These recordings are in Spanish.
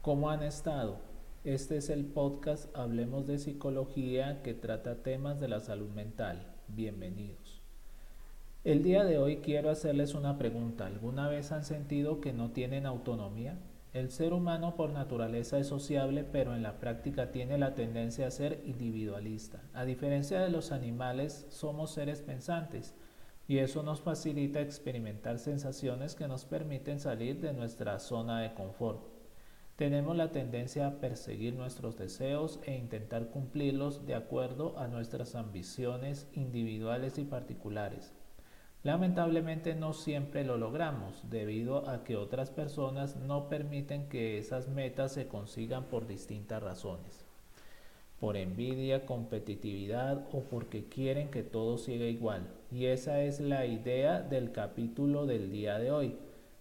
¿Cómo han estado? Este es el podcast Hablemos de Psicología que trata temas de la salud mental. Bienvenidos. El día de hoy quiero hacerles una pregunta. ¿Alguna vez han sentido que no tienen autonomía? El ser humano por naturaleza es sociable, pero en la práctica tiene la tendencia a ser individualista. A diferencia de los animales, somos seres pensantes y eso nos facilita experimentar sensaciones que nos permiten salir de nuestra zona de confort. Tenemos la tendencia a perseguir nuestros deseos e intentar cumplirlos de acuerdo a nuestras ambiciones individuales y particulares. Lamentablemente no siempre lo logramos debido a que otras personas no permiten que esas metas se consigan por distintas razones por envidia, competitividad o porque quieren que todo siga igual. Y esa es la idea del capítulo del día de hoy.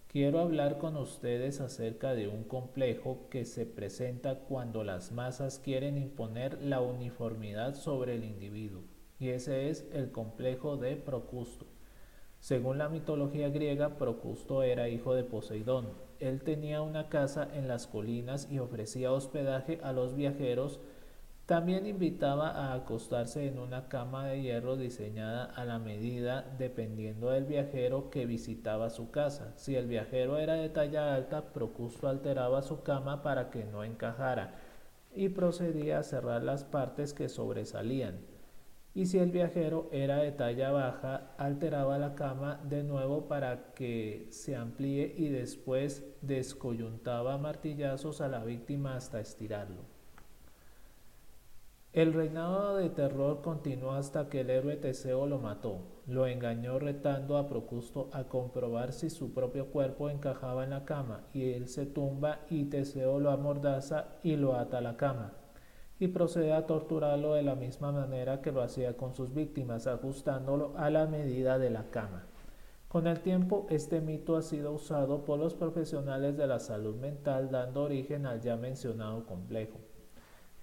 Quiero hablar con ustedes acerca de un complejo que se presenta cuando las masas quieren imponer la uniformidad sobre el individuo. Y ese es el complejo de Procusto. Según la mitología griega, Procusto era hijo de Poseidón. Él tenía una casa en las colinas y ofrecía hospedaje a los viajeros también invitaba a acostarse en una cama de hierro diseñada a la medida dependiendo del viajero que visitaba su casa. Si el viajero era de talla alta, Procusto alteraba su cama para que no encajara y procedía a cerrar las partes que sobresalían. Y si el viajero era de talla baja, alteraba la cama de nuevo para que se amplíe y después descoyuntaba martillazos a la víctima hasta estirarlo. El reinado de terror continuó hasta que el héroe Teseo lo mató. Lo engañó retando a Procusto a comprobar si su propio cuerpo encajaba en la cama, y él se tumba y Teseo lo amordaza y lo ata a la cama, y procede a torturarlo de la misma manera que lo hacía con sus víctimas, ajustándolo a la medida de la cama. Con el tiempo, este mito ha sido usado por los profesionales de la salud mental, dando origen al ya mencionado complejo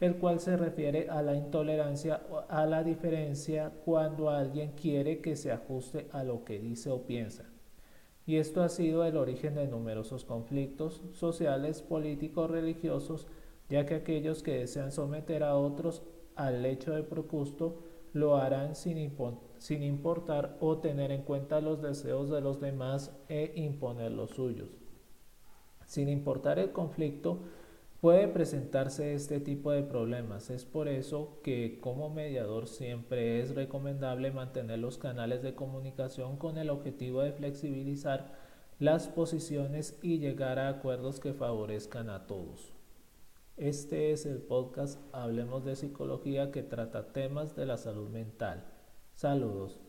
el cual se refiere a la intolerancia o a la diferencia cuando alguien quiere que se ajuste a lo que dice o piensa. Y esto ha sido el origen de numerosos conflictos sociales, políticos, religiosos, ya que aquellos que desean someter a otros al hecho de Procusto lo harán sin, sin importar o tener en cuenta los deseos de los demás e imponer los suyos. Sin importar el conflicto, Puede presentarse este tipo de problemas. Es por eso que como mediador siempre es recomendable mantener los canales de comunicación con el objetivo de flexibilizar las posiciones y llegar a acuerdos que favorezcan a todos. Este es el podcast Hablemos de Psicología que trata temas de la salud mental. Saludos.